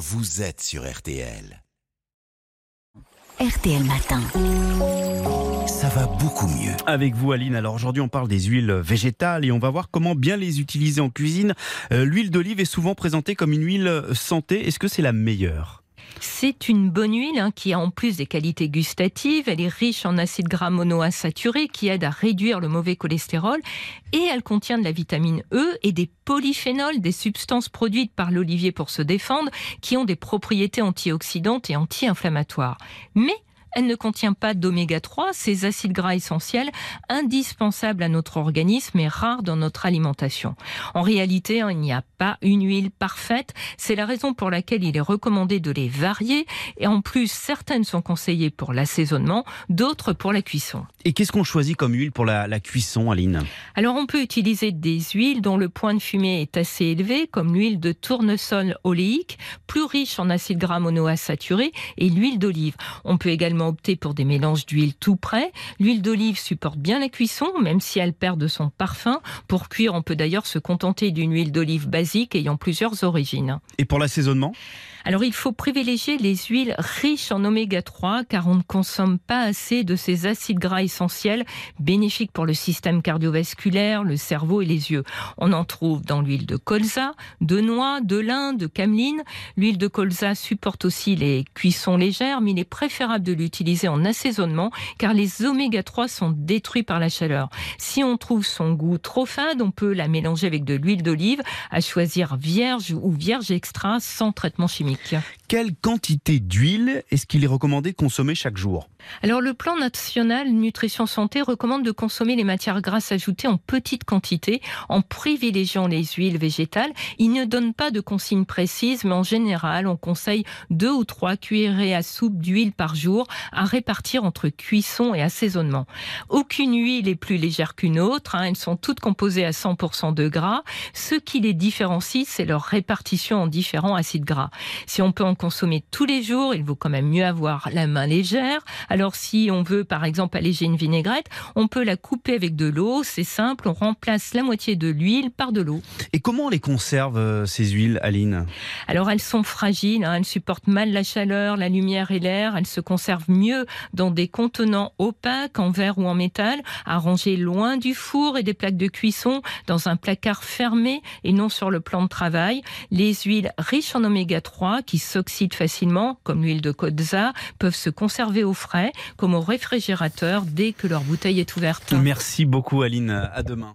vous êtes sur RTL. RTL Matin. Ça va beaucoup mieux. Avec vous Aline, alors aujourd'hui on parle des huiles végétales et on va voir comment bien les utiliser en cuisine. Euh, L'huile d'olive est souvent présentée comme une huile santé, est-ce que c'est la meilleure? C'est une bonne huile hein, qui a en plus des qualités gustatives. Elle est riche en acides gras monoinsaturés qui aident à réduire le mauvais cholestérol. Et elle contient de la vitamine E et des polyphénols, des substances produites par l'olivier pour se défendre, qui ont des propriétés antioxydantes et anti-inflammatoires. Mais elle ne contient pas d'oméga 3, ces acides gras essentiels indispensables à notre organisme et rares dans notre alimentation. En réalité, hein, il n'y a pas une huile parfaite. C'est la raison pour laquelle il est recommandé de les varier. Et en plus, certaines sont conseillées pour l'assaisonnement, d'autres pour la cuisson. Et qu'est-ce qu'on choisit comme huile pour la, la cuisson, Aline? Alors, on peut utiliser des huiles dont le point de fumée est assez élevé, comme l'huile de tournesol oléique, plus riche en acides gras monoinsaturés, et l'huile d'olive. On peut également opter pour des mélanges d'huile tout prêt. L'huile d'olive supporte bien la cuisson, même si elle perd de son parfum. Pour cuire, on peut d'ailleurs se contenter d'une huile d'olive basique ayant plusieurs origines. Et pour l'assaisonnement? Alors il faut privilégier les huiles riches en oméga 3 car on ne consomme pas assez de ces acides gras essentiels bénéfiques pour le système cardiovasculaire, le cerveau et les yeux. On en trouve dans l'huile de colza, de noix, de lin, de cameline. L'huile de colza supporte aussi les cuissons légères mais il est préférable de l'utiliser en assaisonnement car les oméga 3 sont détruits par la chaleur. Si on trouve son goût trop fade, on peut la mélanger avec de l'huile d'olive à choisir vierge ou vierge extra sans traitement chimique. Quelle quantité d'huile est-ce qu'il est recommandé de consommer chaque jour Alors le plan national nutrition santé recommande de consommer les matières grasses ajoutées en petite quantité en privilégiant les huiles végétales. Il ne donne pas de consignes précises mais en général on conseille deux ou trois cuillerées à soupe d'huile par jour à répartir entre cuisson et assaisonnement. Aucune huile est plus légère qu'une autre, hein. elles sont toutes composées à 100% de gras. Ce qui les différencie c'est leur répartition en différents acides gras. Si on peut consommer tous les jours, il vaut quand même mieux avoir la main légère. Alors si on veut par exemple alléger une vinaigrette, on peut la couper avec de l'eau, c'est simple, on remplace la moitié de l'huile par de l'eau. Et comment on les conserve euh, ces huiles, Aline? Alors elles sont fragiles, hein, elles supportent mal la chaleur, la lumière et l'air, elles se conservent mieux dans des contenants opaques en verre ou en métal, arrangés loin du four et des plaques de cuisson, dans un placard fermé et non sur le plan de travail. Les huiles riches en oméga 3 qui s'oxydent facilement, comme l'huile de colza, peuvent se conserver au frais, comme au réfrigérateur, dès que leur bouteille est ouverte. Merci beaucoup Aline, à demain.